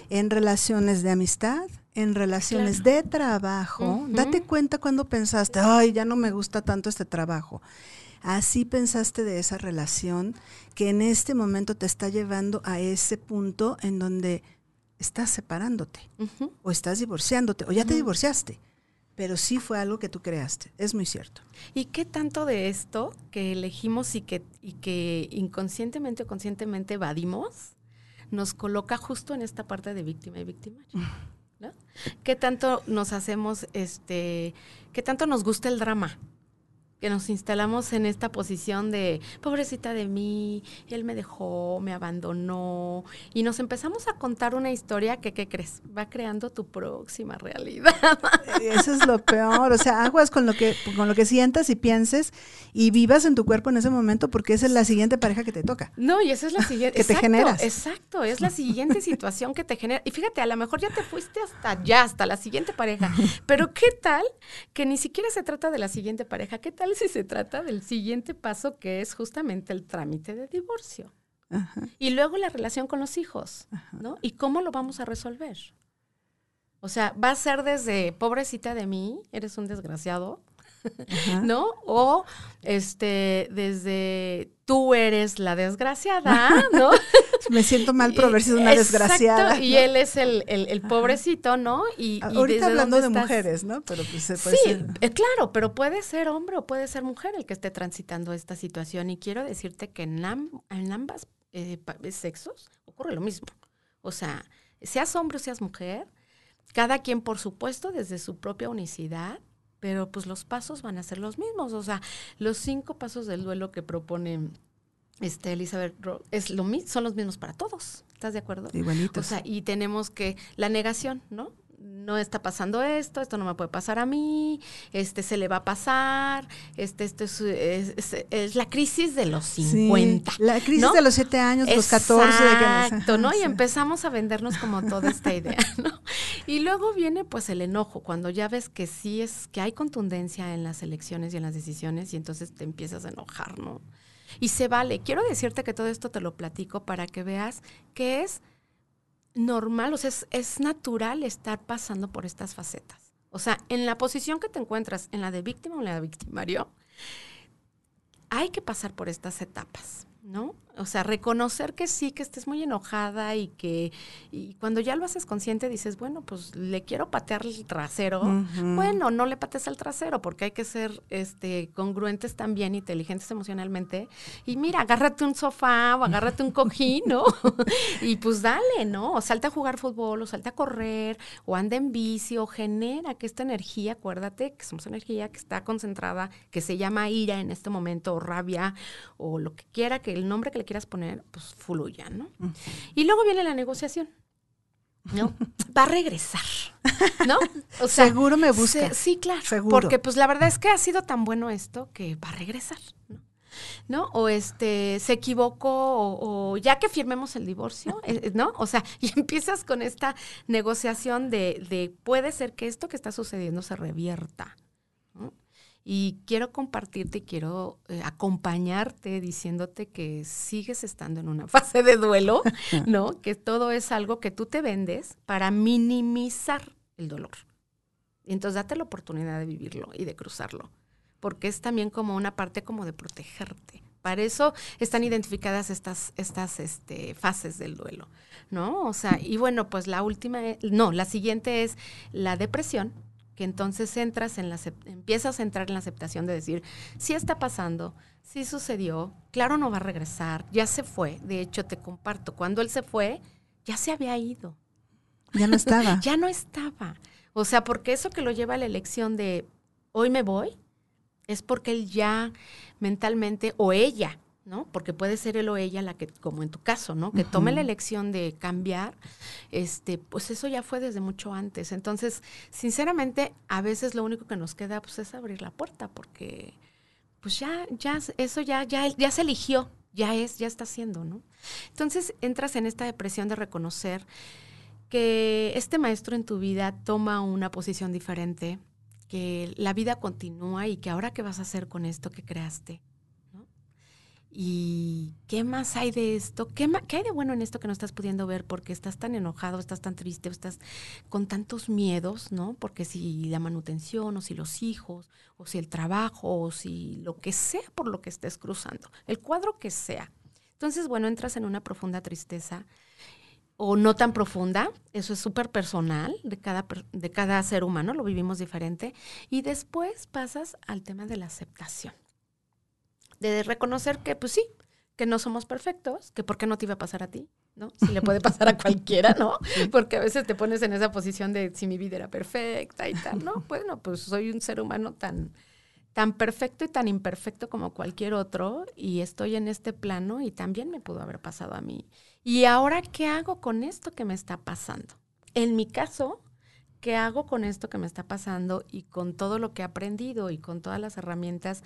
En relaciones de amistad, en relaciones de trabajo. Date cuenta cuando pensaste, ay, ya no me gusta tanto este trabajo. Así pensaste de esa relación que en este momento te está llevando a ese punto en donde estás separándote o estás divorciándote o ya te divorciaste pero sí fue algo que tú creaste, es muy cierto. ¿Y qué tanto de esto que elegimos y que, y que inconscientemente o conscientemente evadimos nos coloca justo en esta parte de víctima y victimario? ¿no? ¿Qué tanto nos hacemos, este, qué tanto nos gusta el drama? Que nos instalamos en esta posición de pobrecita de mí, él me dejó, me abandonó, y nos empezamos a contar una historia que, ¿qué crees? Va creando tu próxima realidad. Eso es lo peor, o sea, aguas con lo que, con lo que sientas y pienses y vivas en tu cuerpo en ese momento porque esa es la siguiente pareja que te toca. No, y esa es la siguiente. que te generas. Exacto, es la siguiente situación que te genera. Y fíjate, a lo mejor ya te fuiste hasta ya, hasta la siguiente pareja, pero ¿qué tal que ni siquiera se trata de la siguiente pareja? ¿Qué tal si se trata del siguiente paso que es justamente el trámite de divorcio. Y luego la relación con los hijos, ¿no? ¿Y cómo lo vamos a resolver? O sea, va a ser desde pobrecita de mí, eres un desgraciado, ¿no? O este, desde tú eres la desgraciada, ¿no? Me siento mal por haber sido una desgraciada. Y él es el, el, pobrecito, ¿no? Y, Ahorita hablando de mujeres, ¿no? Pero pues se puede sí, eh, claro, pero puede ser hombre o puede ser mujer el que esté transitando esta situación. Y quiero decirte que en, en ambas eh, sexos ocurre lo mismo. O sea, seas hombre o seas mujer, cada quien, por supuesto, desde su propia unicidad, pero pues los pasos van a ser los mismos. O sea, los cinco pasos del duelo que propone este, Elizabeth es lo son los mismos para todos. ¿Estás de acuerdo? Igualitos. O sea, y tenemos que, la negación, ¿no? no está pasando esto, esto no me puede pasar a mí, este se le va a pasar, este, esto es, es, la crisis de los 50. la crisis de los 7 años, los 14. Exacto, ¿no? Y empezamos a vendernos como toda esta idea, ¿no? Y luego viene pues el enojo, cuando ya ves que sí es, que hay contundencia en las elecciones y en las decisiones y entonces te empiezas a enojar, ¿no? Y se vale. Quiero decirte que todo esto te lo platico para que veas que es normal, o sea, es, natural estar pasando por estas facetas. O sea, en la posición que te encuentras, en la de víctima o en la de victimario, hay que pasar por estas etapas, ¿no? O sea, reconocer que sí, que estés muy enojada y que y cuando ya lo haces consciente dices, bueno, pues le quiero patear el trasero. Bueno, no le pates al trasero porque hay que ser este congruentes también, inteligentes emocionalmente. Y mira, agárrate un sofá o agárrate un cojín, ¿no? y pues dale, ¿no? O salte a jugar fútbol, o salte a correr, o anda en bici, o genera que esta energía, acuérdate que somos energía que está concentrada, que se llama ira en este momento, o rabia, o lo que quiera, que el nombre que le quieras poner, pues fluya, ¿no? Y luego viene la negociación. ¿no? Va a regresar, ¿no? O sea, Seguro me busca. sí, claro. Porque pues la verdad es que ha sido tan bueno esto que va a regresar, ¿no? ¿no? O este, se equivocó, o, ya que firmemos el divorcio, eh, ¿no? O sea, y empiezas con esta negociación de, de puede ser que esto que está sucediendo se revierta, y quiero compartirte quiero eh, acompañarte diciéndote que sigues estando en una fase de duelo, ¿no? que todo es algo que tú te vendes para minimizar el dolor. entonces date la oportunidad de vivirlo y de cruzarlo, porque es también como una parte como de protegerte. Para eso están identificadas estas, estas este, fases del duelo, ¿no? O sea, y bueno, pues la última, no, la siguiente es la depresión, que entonces entras en la, empiezas a entrar en la aceptación de decir, sí está pasando, sí sucedió, claro no va a regresar, ya se fue. De hecho, te comparto, cuando él se fue, ya se había ido. Ya no estaba. ya no estaba. O sea, porque eso que lo lleva a la elección de hoy me voy, es porque él ya mentalmente, o ella, ¿no? Porque puede ser él o ella la que, como en tu caso, ¿no? Que tome la elección de cambiar, este, pues eso ya fue desde mucho antes. Entonces, sinceramente, a veces lo único que nos queda, pues, es abrir la puerta, porque, pues ya, ya, eso ya, ya, ya se eligió, ya es, ya está haciendo, ¿no? Entonces, entras en esta depresión de reconocer que este maestro en tu vida toma una posición diferente, que la vida continúa y que ahora qué vas a hacer con esto que creaste ¿Y qué más hay de esto? ¿Qué, hay de bueno en esto que no estás pudiendo ver porque estás tan enojado, estás tan triste, estás con tantos miedos, ¿no? Porque si la manutención, o si los hijos, o si el trabajo, o si lo que sea por lo que estés cruzando, el cuadro que sea. Entonces, bueno, entras en una profunda tristeza o no tan profunda, eso es súper personal de cada, de cada ser humano, lo vivimos diferente, y después pasas al tema de la aceptación de reconocer que, pues sí, que no somos perfectos, que por qué no te iba a pasar a ti, ¿no? Si le puede pasar a cualquiera, ¿no? Porque a veces te pones en esa posición de si mi vida era perfecta y tal, ¿no? Bueno, pues soy un ser humano tan, tan perfecto y tan imperfecto como cualquier otro y estoy en este plano y también me pudo haber pasado a mí. ¿Y ahora qué hago con esto que me está pasando? En mi caso, ¿qué hago con esto que me está pasando y con todo lo que he aprendido y con todas las herramientas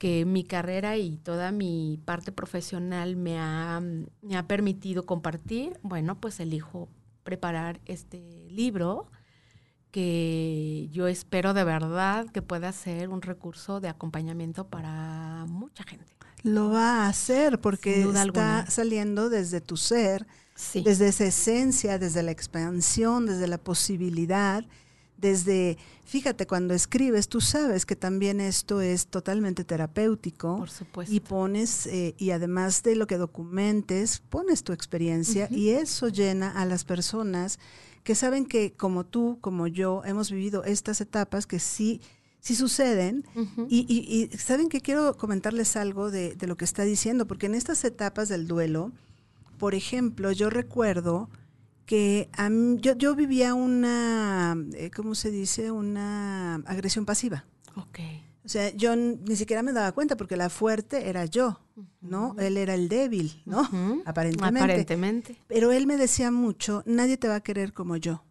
que mi carrera y toda mi parte profesional me ha, me ha permitido compartir, bueno, pues elijo preparar este libro que yo espero de verdad que pueda ser un recurso de acompañamiento para mucha gente. Lo va a hacer porque está saliendo desde tu ser, desde esa esencia, desde la expansión, desde la posibilidad desde, fíjate, cuando escribes, tú sabes que también esto es totalmente terapéutico. Por supuesto. Y pones, eh, y además de lo que documentes, pones tu experiencia y eso llena a las personas que saben que como tú, como yo, hemos vivido estas etapas que sí, sí suceden. y, y, saben que quiero comentarles algo de, de lo que está diciendo, porque en estas etapas del duelo, por ejemplo, yo recuerdo que yo, yo vivía una, eh, ¿cómo se dice? Una agresión pasiva. Ok. O sea, yo ni siquiera me daba cuenta porque la fuerte era yo, ¿no? Él era el débil, ¿no? Aparentemente. Aparentemente. Pero él me decía mucho, nadie te va a querer como yo.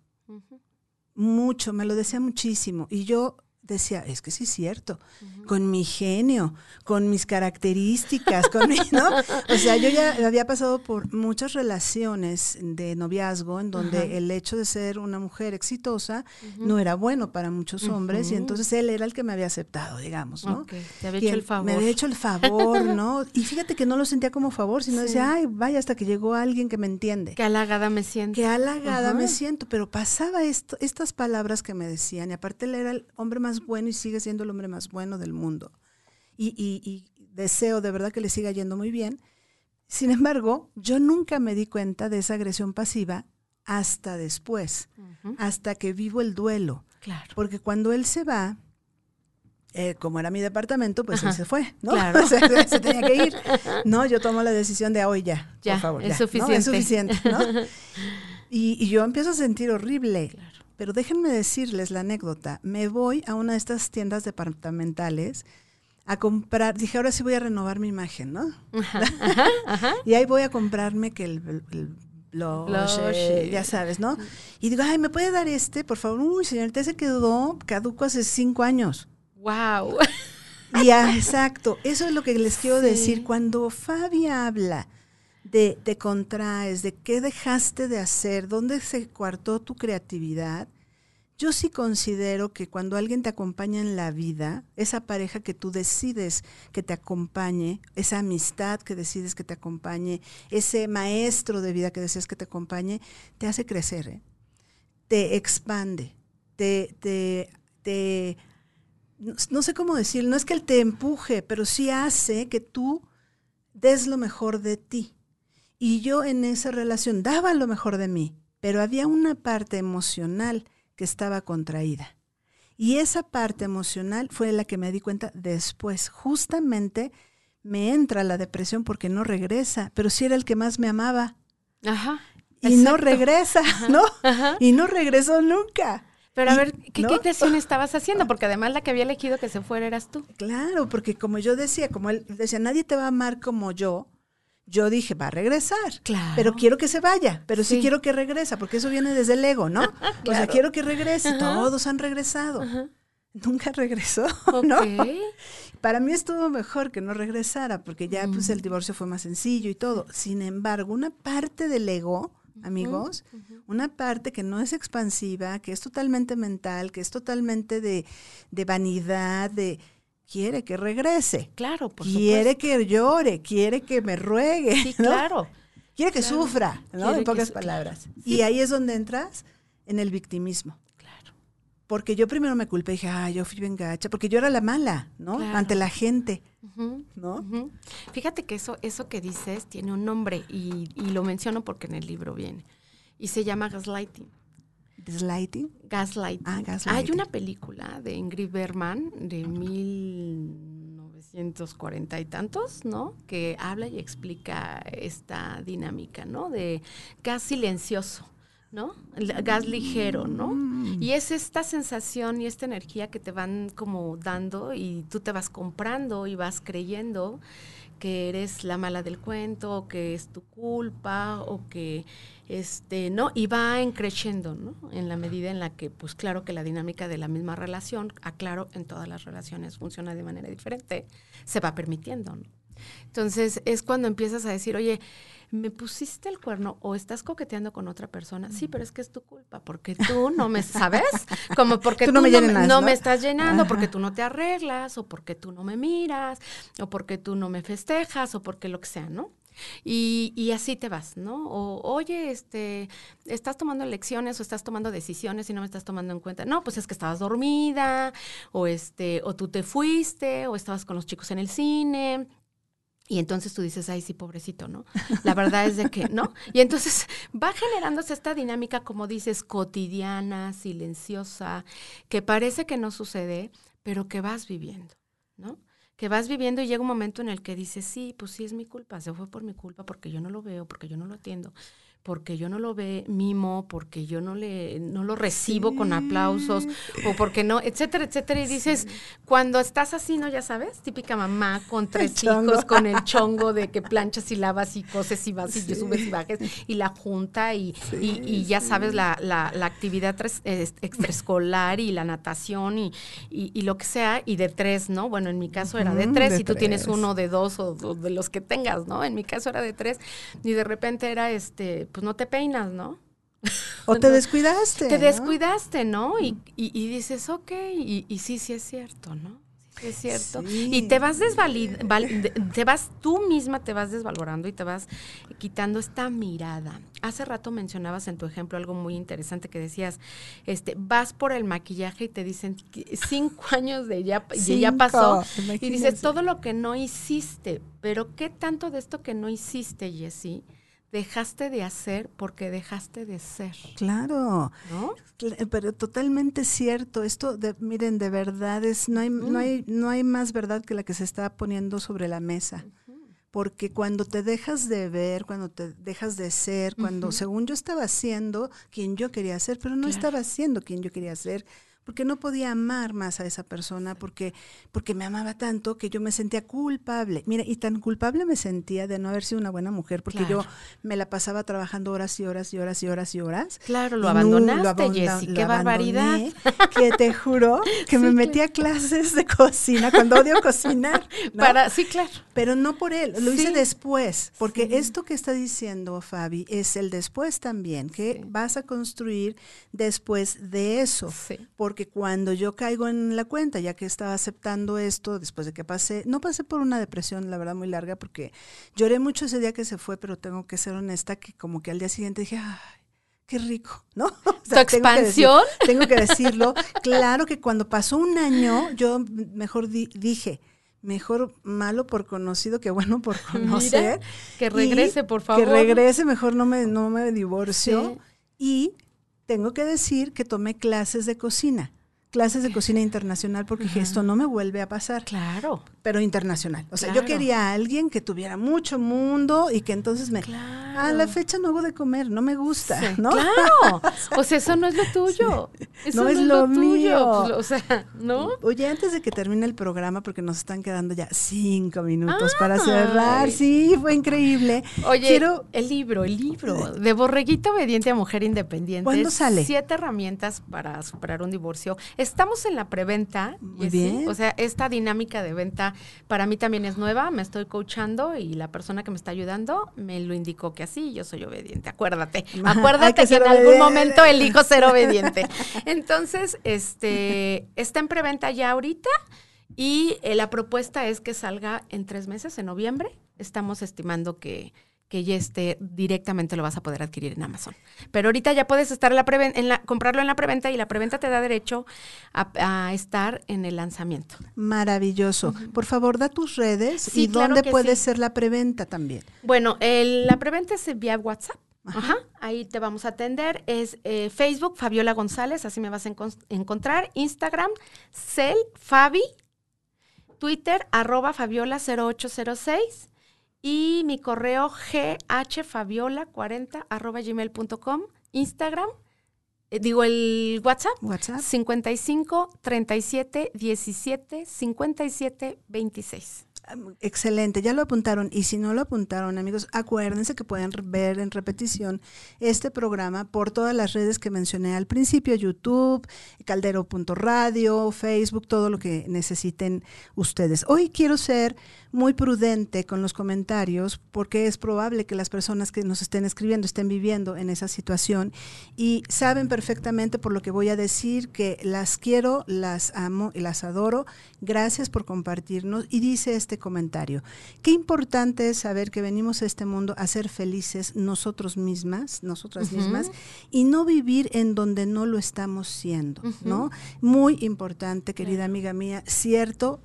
Mucho, me lo decía muchísimo. Y yo decía, es que sí es cierto, con mi genio, con mis características, con mi, ¿no? O sea, yo ya había pasado por muchas relaciones de noviazgo en donde el hecho de ser una mujer exitosa no era bueno para muchos hombres y entonces él era el que me había aceptado, digamos, ¿no? Te había hecho el favor. Me había hecho el favor, ¿no? Y fíjate que no lo sentía como favor, sino decía, ay, vaya, hasta que llegó alguien que me entiende. Qué halagada me siento. Qué halagada me siento, pero pasaba esto, estas palabras que me decían y aparte él era el hombre más bueno y sigue siendo el hombre más bueno del mundo. Y, deseo de verdad que le siga yendo muy bien. Sin embargo, yo nunca me di cuenta de esa agresión pasiva hasta después, hasta que vivo el duelo. Claro. Porque cuando él se va, eh, como era mi departamento, pues él se fue, ¿no? Claro. se, se tenía que ir. No, yo tomo la decisión de hoy ya, Ya, por favor. es ya, ¿no? suficiente. Es suficiente, ¿no? Y, y yo empiezo a sentir horrible. Claro. Pero déjenme decirles la anécdota. Me voy a una de estas tiendas departamentales a comprar, dije, ahora sí voy a renovar mi imagen, ¿no? Ajá, ajá, ajá. Y ahí voy a comprarme que el, el blush, Blush, eh, ya sabes, ¿no? Y digo, ay, ¿me puede dar este, por favor? Uy, señorita, ese quedó caduco hace cinco años. Wow. Y ah, exacto, eso es lo que les quiero Sí. decir. Cuando Fabi habla de te contraes, de qué dejaste de hacer, dónde se coartó tu creatividad, yo sí considero que cuando alguien te acompaña en la vida, esa pareja que tú decides que te acompañe, esa amistad que decides que te acompañe, ese maestro de vida que deseas que te acompañe, te hace crecer, ¿eh? te expande, te, te, te no, no sé cómo decir, no es que él te empuje, pero sí hace que tú des lo mejor de ti. Y yo en esa relación daba lo mejor de mí, pero había una parte emocional que estaba contraída. Y esa parte emocional fue la que me di cuenta después. Justamente me entra la depresión porque no regresa, pero sí era el que más me amaba. Ajá. Y no regresa, ¿no? Ajá. Y no regresó nunca. Pero a ver, ¿qué, ¿no? ¿qué creación estabas haciendo? Porque además la que había elegido que se fuera eras tú. Claro, porque como yo decía, como él decía, nadie te va a amar como yo, yo dije, va a regresar. Claro. Pero quiero que se vaya, pero sí, Sí. quiero que regresa, porque eso viene desde el ego, ¿no? O sea, quiero que regrese. Ajá. Todos han regresado. Ajá. Nunca regresó. ¿no? Para mí estuvo mejor que no regresara, porque ya pues el divorcio fue más sencillo y todo. Sin embargo, una parte del ego, amigos, una parte que no es expansiva, que es totalmente mental, que es totalmente de, de vanidad, de quiere que regrese, Claro, por quiere que llore, quiere que me ruegue. Sí, ¿no? claro. quiere que Claro. sufra, ¿no? Quiere en pocas su- palabras. claro. Y ahí es donde entras en el victimismo. Claro. Porque yo primero me culpé y dije, ay, yo fui bien gacha, porque yo era la mala, ¿no? Claro. Ante la gente, ¿no? Fíjate que eso, eso que dices tiene un nombre y, y lo menciono porque en el libro viene. Y se llama gaslighting. Gaslighting. Gaslighting. Ah, gaslighting. Hay una película de Ingrid Bergman de 1940 y tantos, ¿no? Que habla y explica esta dinámica, ¿no? De gas silencioso, ¿no? El gas ligero, ¿no? Mm. Y es esta sensación y esta energía que te van como dando y tú te vas comprando y vas creyendo que eres la mala del cuento, o que es tu culpa, o que este, ¿no? Y va encreciendo, ¿no? En la medida en la que, pues claro que la dinámica de la misma relación, aclaro, en todas las relaciones funciona de manera diferente, se va permitiendo, ¿no? Entonces es cuando empiezas a decir, oye, me pusiste el cuerno o estás coqueteando con otra persona. Sí, pero es que es tu culpa, porque tú no me sabes, como porque Tú tú, no me llenas, no ¿no? me estás llenando, porque tú no te arreglas, o porque tú no me miras, o porque tú no me festejas, o porque lo que sea, ¿no? Y, así te vas, ¿no? O, oye, este, estás tomando lecciones o estás tomando decisiones y no me estás tomando en cuenta. No, pues es que estabas dormida, o este, o tú te fuiste, o estabas con los chicos en el cine. Y entonces tú dices, ay, sí, pobrecito, ¿no? La verdad es de que, ¿no? Y entonces va generándose esta dinámica, como dices, cotidiana, silenciosa, que parece que no sucede, pero que vas viviendo, ¿no? Que vas viviendo y llega un momento en el que dices, sí, pues sí es mi culpa, se fue por mi culpa, porque yo no lo veo, porque yo no lo atiendo, porque yo no lo ve mimo, porque yo no le no lo recibo con aplausos o porque no, etcétera, etcétera y dices, cuando estás así, ¿no? Ya sabes, típica mamá con tres chongo. hijos con el chongo de que planchas y lavas y coses y vas y subes y bajes y la junta y, y, y ya sabes la, la, la actividad tres- extraescolar y la natación y, y, lo que sea y de tres, ¿no? Bueno, en mi caso era de tres de y tú tienes uno de dos o, o de los que tengas, ¿no? En mi caso era de tres y de repente era este, pues no te peinas, ¿no? O te descuidaste. Te ¿no? descuidaste, ¿no? Y, y, y dices, ok, y, y sí, sí es cierto, ¿no? Sí, Es cierto. Sí. Y te vas desvalidando, te vas, tú misma te vas desvalorando y te vas quitando esta mirada. Hace rato mencionabas en tu ejemplo algo muy interesante que decías, este, vas por el maquillaje y te dicen cinco años de ya, ya pasó. Y dices todo lo que no hiciste, pero ¿qué tanto de esto que no hiciste, Jessie, dejaste de hacer porque dejaste de ser? Claro. ¿No? Cl- Pero totalmente cierto. Esto, de, miren, de verdad es no hay, no hay no hay más verdad que la que se está poniendo sobre la mesa. Porque cuando te dejas de ver, cuando te dejas de ser, cuando según yo estaba siendo quien yo quería ser, pero no Claro. estaba siendo quien yo quería ser, porque no podía amar más a esa persona, porque, porque me amaba tanto que yo me sentía culpable. Mira, y tan culpable me sentía de no haber sido una buena mujer, porque yo me la pasaba trabajando horas y horas y horas y horas y horas. Claro, lo no, abandonaste, abandona- Jessie. lo Qué barbaridad. Que te juro que me metí a clases de cocina cuando odio cocinar. ¿no? Para, sí, claro. Pero no por él, lo hice después, porque Sí. esto que está diciendo Fabi es el después también, que vas a construir después de eso. Sí. Porque cuando yo caigo en la cuenta, ya que estaba aceptando esto, después de que pasé, no pasé por una depresión, la verdad, muy larga, porque lloré mucho ese día que se fue, pero tengo que ser honesta, que como que al día siguiente dije, ay, qué rico, ¿no? O ¿Tu sea, tengo que decir- expansión? tengo que decirlo. Claro que cuando pasó un año, yo mejor di- dije, mejor malo por conocido que bueno por conocer. que regrese, por favor. Que regrese, mejor no me, no me divorcio. Sí. Y tengo que decir que tomé clases de cocina, clases de cocina internacional, porque dije, esto no me vuelve a pasar, Claro. Pero internacional. O sea, yo quería a alguien que tuviera mucho mundo y que entonces me... Claro. A la fecha no hago de comer, no me gusta, Sí, ¿no? Claro. O sea, eso no es lo tuyo. Eso No es lo mío. Pues, o sea, ¿no? Oye, antes de que termine el programa, porque nos están quedando ya cinco minutos para cerrar, sí, fue increíble. Oye, Quiero, el libro, el libro de Borreguito Obediente a Mujer Independiente. ¿Cuándo sale? Siete herramientas para superar un divorcio. Estamos en la preventa. Muy bien. O sea, esta dinámica de venta para mí también es nueva. Me estoy coachando y la persona que me está ayudando me lo indicó que así yo soy obediente. Acuérdate. Acuérdate que en algún obediente. momento elijo ser obediente. Entonces, este, está en preventa ya ahorita. Y eh, la propuesta es que salga en tres meses, en noviembre. Estamos estimando que, que ya esté directamente lo vas a poder adquirir en Amazon. Pero ahorita ya puedes estar en la, en la comprarlo en la preventa y la preventa te da derecho a, a estar en el lanzamiento. maravilloso. Por favor, da tus redes Sí, y claro dónde puede sí. ser la preventa también. Bueno, el- la preventa es vía WhatsApp. Ajá. Ahí te vamos a atender. Es eh, Facebook, Fabiola González, así me vas a encon- encontrar. Instagram, Cel, Fabi. Twitter, arroba Fabiola0806. Y mi correo ghfabiola40 arroba gmail.com. Instagram, eh, digo el WhatsApp, WhatsApp. 55 37 17 57 26. Excelente, ya lo apuntaron. Y si no lo apuntaron, amigos, acuérdense que pueden ver en repetición este programa por todas las redes que mencioné al principio, YouTube, caldero.radio, Facebook, todo lo que necesiten ustedes. Hoy quiero ser muy prudente con los comentarios porque es probable que las personas que nos estén escribiendo estén viviendo en esa situación y saben perfectamente por lo que voy a decir que las quiero, las amo y las adoro. Gracias por compartirnos. Y dice este comentario, qué importante es saber que venimos a este mundo a ser felices nosotros mismas, nosotras mismas, y no vivir en donde no lo estamos siendo, ¿no? Muy importante, querida amiga mía, cierto,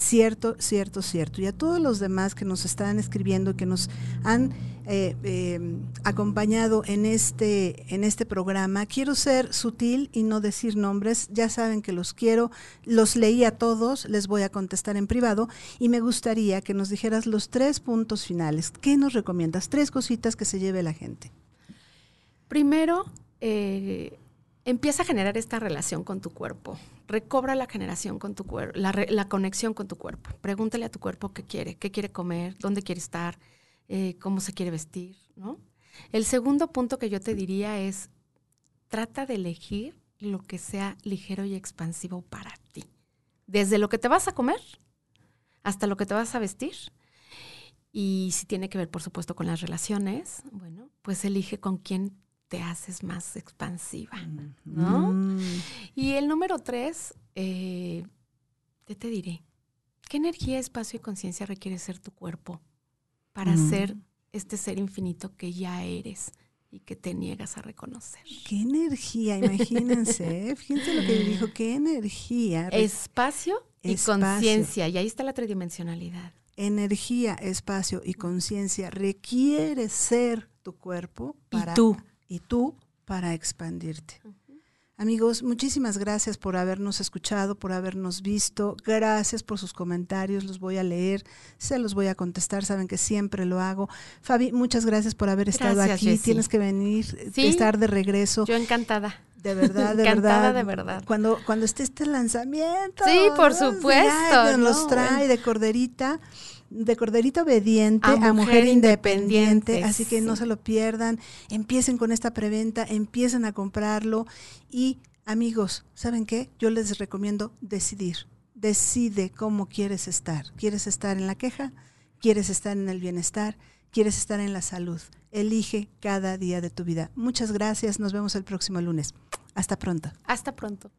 Cierto, cierto, cierto. Y a todos los demás que nos están escribiendo, que nos han eh, eh, acompañado en este, en este programa, quiero ser sutil y no decir nombres. Ya saben que los quiero, los leí a todos, les voy a contestar en privado y me gustaría que nos dijeras los tres puntos finales. ¿Qué nos recomiendas? Tres cositas que se lleve la gente. Primero, eh, empieza a generar esta relación con tu cuerpo. Recobra la generación con tu cuerpo, la conexión con tu cuerpo. Pregúntale a tu cuerpo qué quiere, qué quiere comer, dónde quiere estar, eh, cómo se quiere vestir, ¿no? El segundo punto que yo te diría es, trata de elegir lo que sea ligero y expansivo para ti. Desde lo que te vas a comer hasta lo que te vas a vestir. Y si tiene que ver, por supuesto, con las relaciones, bueno, pues elige con quién te haces más expansiva, ¿no? Mm. Y el número tres, eh, ¿qué te diré? ¿Qué energía, espacio y conciencia requiere ser tu cuerpo para Mm. ser este ser infinito que ya eres y que te niegas a reconocer? Qué energía, imagínense, ¿eh? fíjense lo que dijo, qué energía. Espacio y conciencia, y ahí está la tridimensionalidad. energía, espacio y conciencia requiere ser tu cuerpo para y tú. y tú para expandirte. Amigos, muchísimas gracias por habernos escuchado, por habernos visto. Gracias por sus comentarios, los voy a leer, se los voy a contestar, saben que siempre lo hago. Fabi, muchas gracias por haber estado Gracias, aquí. Jessie. Tienes que venir, Sí. estar de regreso. Yo encantada. De verdad, de Encantada verdad. de verdad. Cuando, cuando esté este lanzamiento. Sí, por ¿no? supuesto, Ya, nos no, trae bueno. de corderita, de corderita obediente A a, mujer, mujer independiente. independiente, Así que no se lo pierdan. Empiecen con esta preventa, empiecen a comprarlo. Y amigos, ¿saben qué? Yo les recomiendo decidir. Decide cómo quieres estar. ¿Quieres estar en la queja? ¿Quieres estar en el bienestar? ¿Quieres estar en la salud? Elige cada día de tu vida. Muchas gracias. Nos vemos el próximo lunes. Hasta pronto. Hasta pronto.